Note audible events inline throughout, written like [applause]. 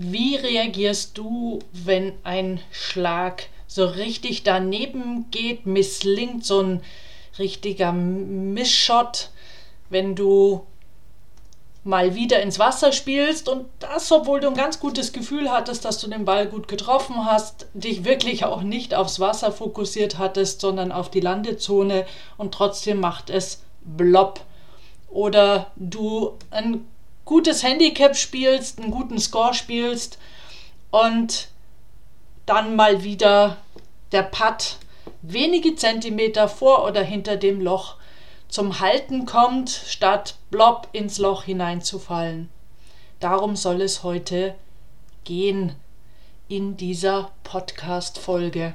Wie reagierst du, wenn ein Schlag so richtig daneben geht, misslingt, so ein richtiger Missshot, wenn du mal wieder ins Wasser spielst und das, obwohl du ein ganz gutes Gefühl hattest, dass du den Ball gut getroffen hast, dich wirklich auch nicht aufs Wasser fokussiert hattest, sondern auf die Landezone und trotzdem macht es blopp. Oder du ein gutes Handicap spielst, einen guten Score spielst und dann mal wieder der Putt wenige Zentimeter vor oder hinter dem Loch zum Halten kommt, statt blob ins Loch hineinzufallen. Darum soll es heute gehen in dieser Podcast-Folge.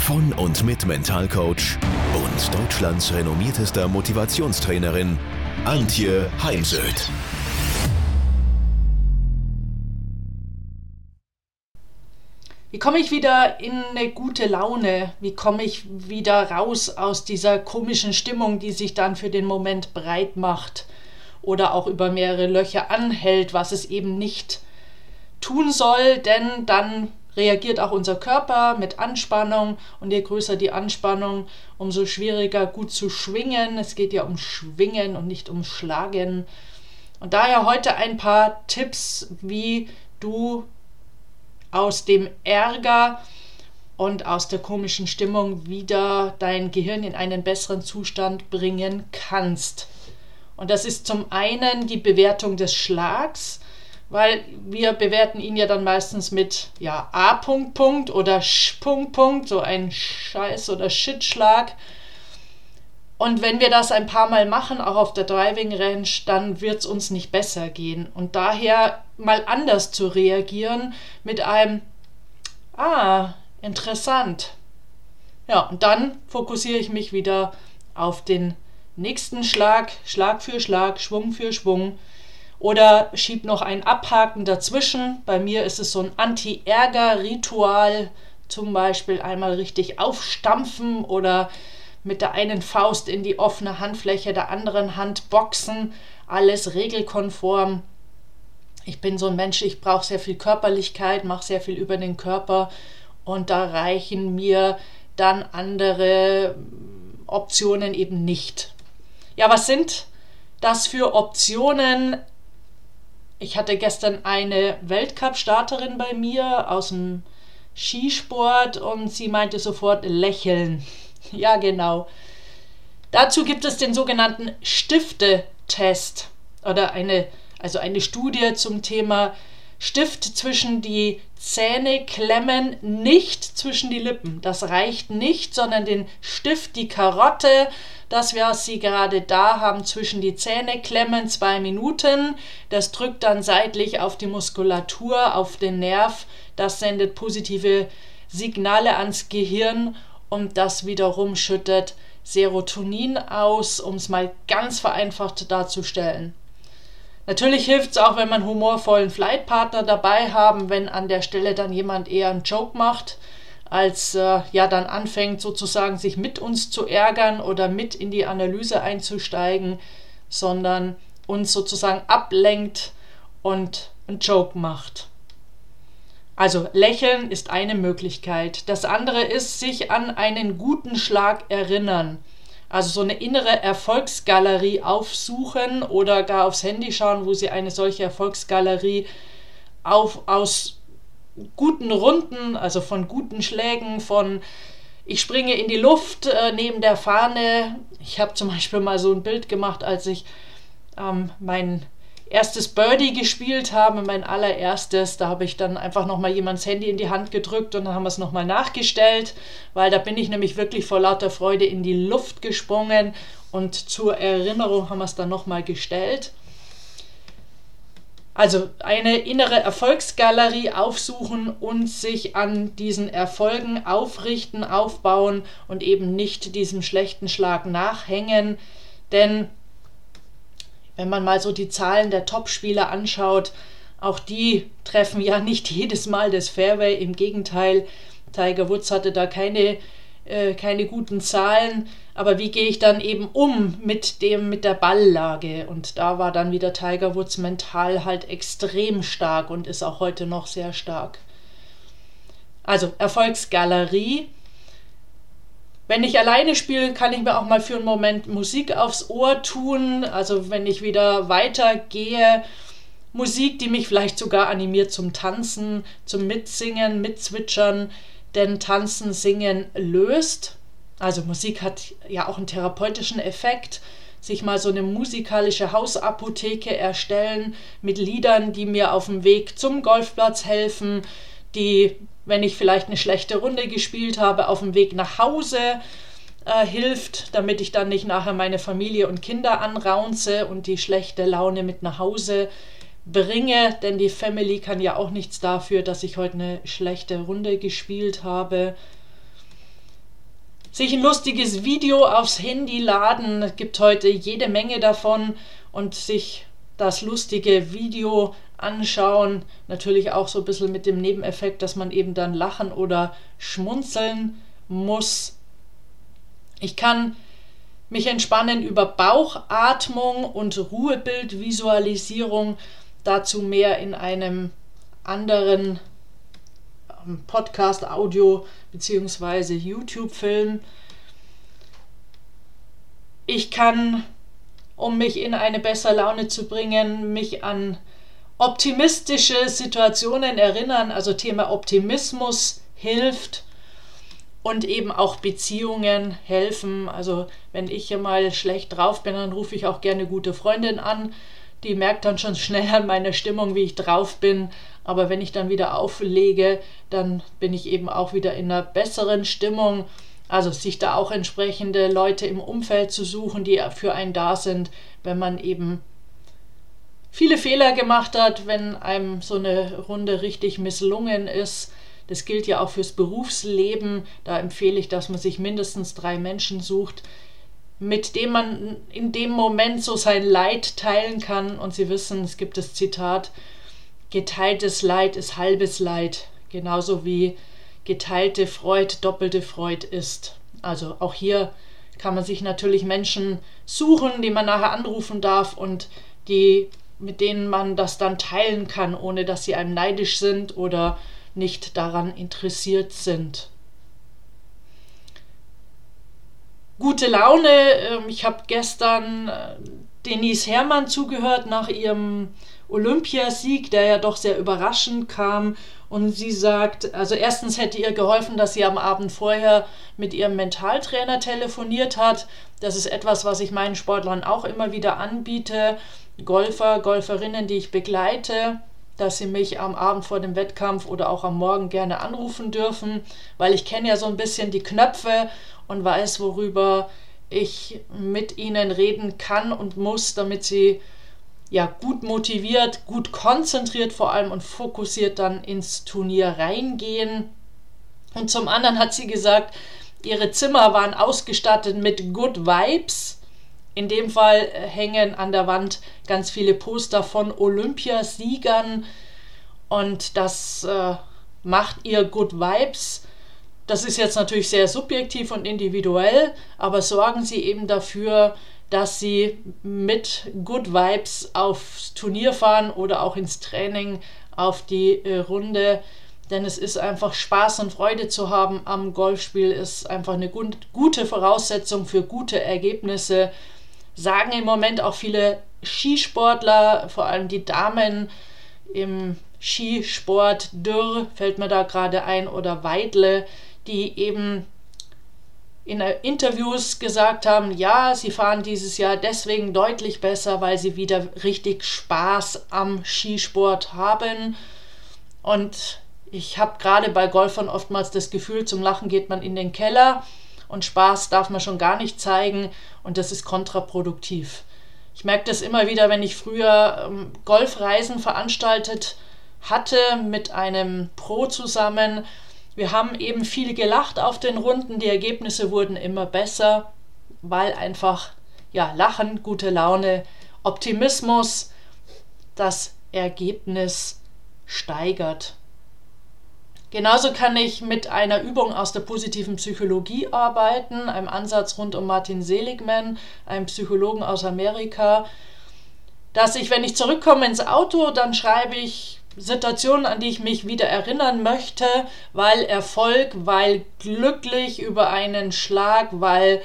von und mit Mentalcoach und Deutschlands renommiertester Motivationstrainerin Antje Heimsöth. Wie komme ich wieder in eine gute Laune? Wie komme ich wieder raus aus dieser komischen Stimmung, die sich dann für den Moment breit macht oder auch über mehrere Löcher anhält, was es eben nicht tun soll, denn dann reagiert auch unser Körper mit Anspannung und je größer die Anspannung, umso schwieriger gut zu schwingen. Es geht ja um Schwingen und nicht um Schlagen. Und daher heute ein paar Tipps, wie du aus dem Ärger und aus der komischen Stimmung wieder dein Gehirn in einen besseren Zustand bringen kannst. Und das ist zum einen die Bewertung des Schlags, weil wir bewerten ihn ja dann meistens mit ja, A. Punkt, Punkt oder Sch. Punkt, Punkt, so ein Scheiß- oder Shitschlag. Und wenn wir das ein paar Mal machen, auch auf der Driving Range, dann wird es uns nicht besser gehen. Und daher mal anders zu reagieren mit einem, ah, interessant. Ja, und dann fokussiere ich mich wieder auf den nächsten Schlag, Schlag für Schlag, Schwung für Schwung. Oder schieb noch ein Abhaken dazwischen. Bei mir ist es so ein Anti-Ärger-Ritual. Zum Beispiel einmal richtig aufstampfen oder mit der einen Faust in die offene Handfläche der anderen Hand boxen, alles regelkonform. Ich bin so ein Mensch, ich brauche sehr viel Körperlichkeit, mache sehr viel über den Körper und da reichen mir dann andere Optionen eben nicht. Ja, was sind das für Optionen? Ich hatte gestern eine Weltcup-Starterin bei mir aus dem Skisport und sie meinte sofort lächeln. [laughs] Ja, genau. Dazu gibt es den sogenannten Stiftetest oder eine, also eine Studie zum Thema Stift zwischen die Zähne klemmen, nicht zwischen die Lippen. Das reicht nicht, sondern den Stift, die Karotte, das wir sie gerade da haben, zwischen die Zähne klemmen, zwei Minuten. Das drückt dann seitlich auf die Muskulatur, auf den Nerv. Das sendet positive Signale ans Gehirn und das wiederum schüttet Serotonin aus, um es mal ganz vereinfacht darzustellen. Natürlich hilft es auch, wenn man humorvollen Flightpartner dabei haben, wenn an der Stelle dann jemand eher einen Joke macht, als äh, ja dann anfängt sozusagen sich mit uns zu ärgern oder mit in die Analyse einzusteigen, sondern uns sozusagen ablenkt und einen Joke macht. Also lächeln ist eine Möglichkeit. Das andere ist sich an einen guten Schlag erinnern. Also so eine innere Erfolgsgalerie aufsuchen oder gar aufs Handy schauen, wo Sie eine solche Erfolgsgalerie auf, aus guten Runden, also von guten Schlägen, von ich springe in die Luft äh, neben der Fahne. Ich habe zum Beispiel mal so ein Bild gemacht, als ich ähm, meinen erstes Birdie gespielt habe, mein allererstes. Da habe ich dann einfach nochmal jemands Handy in die Hand gedrückt und dann haben wir es nochmal nachgestellt, weil da bin ich nämlich wirklich vor lauter Freude in die Luft gesprungen Und zur Erinnerung haben wir es dann nochmal gestellt. Also eine innere Erfolgsgalerie aufsuchen und sich an diesen Erfolgen aufrichten, aufbauen und eben nicht diesem schlechten Schlag nachhängen. Denn wenn man mal so die Zahlen der Topspieler anschaut, auch die treffen ja nicht [laughs] jedes Mal das Fairway. Im Gegenteil, Tiger Woods hatte da keine, äh, keine guten Zahlen aber wie gehe ich dann eben um mit dem, mit der Balllage? Und da war dann wieder Tiger Woods mental halt extrem stark und ist auch heute noch sehr stark. Also Erfolgsgalerie. Wenn ich alleine spiele, kann ich mir auch mal für einen Moment Musik aufs Ohr tun. Also wenn ich wieder weitergehe, Musik, die mich vielleicht sogar animiert zum Tanzen, zum Mitsingen, Mitzwitschern. Denn Tanzen, Singen löst. Also Musik hat ja auch einen therapeutischen Effekt. Sich mal so eine musikalische Hausapotheke erstellen mit Liedern, die mir auf dem Weg zum Golfplatz helfen, die, wenn ich vielleicht eine schlechte Runde gespielt habe, auf dem Weg nach Hause äh, hilft, damit ich dann nicht nachher meine Familie und Kinder anraunze und die schlechte Laune mit nach Hause bringe, denn die Family kann ja auch nichts dafür, dass ich heute eine schlechte Runde gespielt habe sich ein lustiges Video aufs Handy laden. Gibt heute jede Menge davon und sich das lustige Video anschauen. Natürlich auch so ein bisschen mit dem Nebeneffekt, dass man eben dann lachen oder schmunzeln muss. Ich kann mich entspannen über Bauchatmung und Ruhebildvisualisierung. Dazu mehr in einem anderen Podcast, Audio bzw. YouTube-Film. Ich kann, um mich in eine bessere Laune zu bringen, mich an optimistische Situationen erinnern. Also Thema Optimismus hilft und eben auch Beziehungen helfen. Also wenn ich hier mal schlecht drauf bin, dann rufe ich auch gerne gute Freundin an. Die merkt dann schon schnell an meiner Stimmung, wie ich drauf bin. Aber wenn ich dann wieder auflege, dann bin ich eben auch wieder in einer besseren Stimmung. Also sich da auch entsprechende Leute im Umfeld zu suchen, die für einen da sind, wenn man eben viele Fehler gemacht hat, wenn einem so eine Runde richtig misslungen ist. Das gilt ja auch fürs Berufsleben. Da empfehle ich, dass man sich mindestens drei Menschen sucht, mit dem man in dem Moment so sein Leid teilen kann. Und Sie wissen, es gibt das Zitat, geteiltes Leid ist halbes Leid, genauso wie geteilte Freud doppelte Freud ist. Also auch hier kann man sich natürlich Menschen suchen, die man nachher anrufen darf und die mit denen man das dann teilen kann, ohne dass sie einem neidisch sind oder nicht daran interessiert sind. Gute Laune. Ähm, ich habe gestern äh, Denise Herrmann zugehört nach ihrem Olympiasieg, der ja doch sehr überraschend kam. Und sie sagt, also erstens hätte ihr geholfen, dass sie am Abend vorher mit ihrem Mentaltrainer telefoniert hat. Das ist etwas, was ich meinen Sportlern auch immer wieder anbiete. Golfer, Golferinnen, die ich begleite, dass sie mich am Abend vor dem Wettkampf oder auch am Morgen gerne anrufen dürfen, weil ich kenne ja so ein bisschen die Knöpfe und weiß, worüber ich mit ihnen reden kann und muss, damit sie ja, gut motiviert, gut konzentriert vor allem und fokussiert dann ins Turnier reingehen. Und zum anderen hat sie gesagt, ihre Zimmer waren ausgestattet mit Good Vibes. In dem Fall äh, hängen an der Wand ganz viele Poster von Olympiasiegern und das äh, macht ihr Good Vibes. Das ist jetzt natürlich sehr subjektiv und individuell, aber sorgen Sie eben dafür, dass sie mit Good Vibes aufs Turnier fahren oder auch ins Training auf die äh, Runde. Denn es ist einfach Spaß und Freude zu haben am Golfspiel, ist einfach eine gut, gute Voraussetzung für gute Ergebnisse. Sagen im Moment auch viele Skisportler, vor allem die Damen im Skisport, Dürr fällt mir da gerade ein, oder Weidle, die eben in Interviews gesagt haben, ja, sie fahren dieses Jahr deswegen deutlich besser, weil sie wieder richtig Spaß am Skisport haben. Und ich habe gerade bei Golfern oftmals das Gefühl, zum Lachen geht man in den Keller und Spaß darf man schon gar nicht zeigen und das ist kontraproduktiv. Ich merke das immer wieder, wenn ich früher ähm, Golfreisen veranstaltet hatte mit einem Pro zusammen. Wir haben eben viel gelacht auf den Runden, die Ergebnisse wurden immer besser, weil einfach ja, Lachen, gute Laune, Optimismus das Ergebnis steigert. Genauso kann ich mit einer Übung aus der positiven Psychologie arbeiten, einem Ansatz rund um Martin Seligman, einem Psychologen aus Amerika, dass ich, wenn ich zurückkomme ins Auto, dann schreibe ich Situationen, an die ich mich wieder erinnern möchte, weil Erfolg, weil glücklich über einen Schlag, weil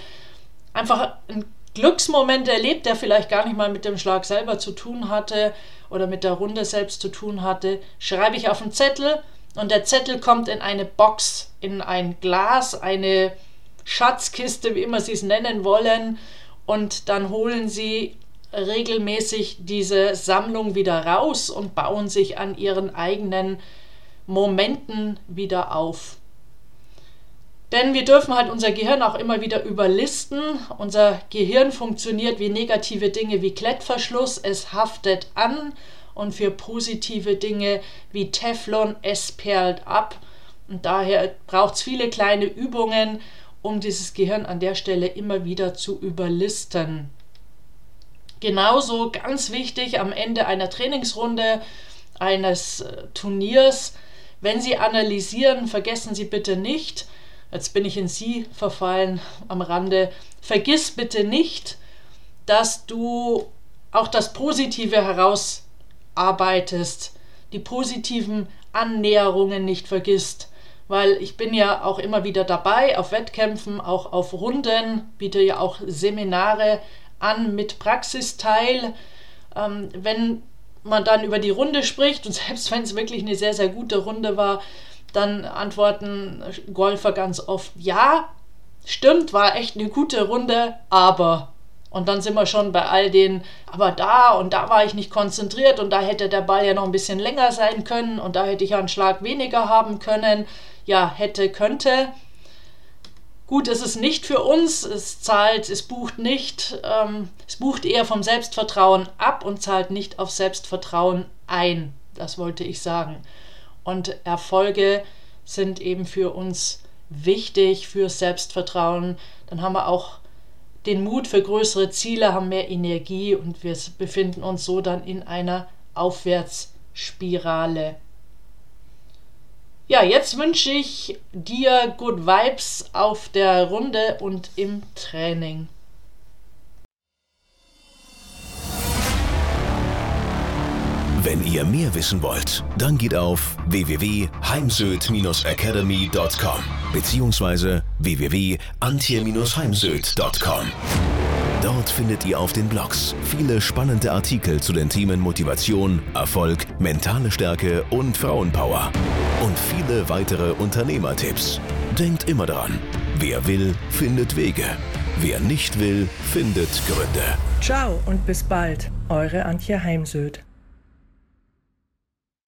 einfach ein Glücksmoment erlebt, der vielleicht gar nicht mal mit dem Schlag selber zu tun hatte oder mit der Runde selbst zu tun hatte, schreibe ich auf einen Zettel und der Zettel kommt in eine Box, in ein Glas, eine Schatzkiste, wie immer Sie es nennen wollen. Und dann holen Sie regelmäßig diese Sammlung wieder raus und bauen sich an ihren eigenen Momenten wieder auf. Denn wir dürfen halt unser Gehirn auch immer wieder überlisten. Unser Gehirn funktioniert wie negative Dinge wie Klettverschluss. Es haftet an und für positive Dinge wie Teflon, es perlt ab. Und daher braucht es viele kleine Übungen, um dieses Gehirn an der Stelle immer wieder zu überlisten. Genauso ganz wichtig am Ende einer Trainingsrunde, eines äh, Turniers, wenn Sie analysieren, vergessen Sie bitte nicht, jetzt bin ich in Sie verfallen am Rande, vergiss bitte nicht, dass du auch das Positive heraus arbeitest, die positiven Annäherungen nicht vergisst. Weil ich bin ja auch immer wieder dabei auf Wettkämpfen, auch auf Runden, biete ja auch Seminare an mit Praxisteil. Ähm, wenn man dann über die Runde spricht und selbst wenn es wirklich eine sehr, sehr gute Runde war, dann antworten Golfer ganz oft, ja, stimmt, war echt eine gute Runde, aber und dann sind wir schon bei all den, aber da und da war ich nicht konzentriert und da hätte der Ball ja noch ein bisschen länger sein können und da hätte ich ja einen Schlag weniger haben können. Ja, hätte, könnte. Gut, es ist nicht für uns, es zahlt, es bucht nicht, ähm, es bucht eher vom Selbstvertrauen ab und zahlt nicht auf Selbstvertrauen ein. Das wollte ich sagen. Und Erfolge sind eben für uns wichtig für Selbstvertrauen. Dann haben wir auch den Mut für größere Ziele, haben mehr Energie und wir befinden uns so dann in einer Aufwärtsspirale. Ja, jetzt wünsche ich dir Good Vibes auf der Runde und im Training. Wenn ihr mehr wissen wollt, dann geht auf www.heimsöd-academy.com bzw. www.antje-heimsöd.com. Dort findet ihr auf den Blogs viele spannende Artikel zu den Themen Motivation, Erfolg, mentale Stärke und Frauenpower. Und viele weitere Unternehmertipps. Denkt immer daran, wer will, findet Wege. Wer nicht will, findet Gründe. Ciao und bis bald, eure Antje Heimsöd.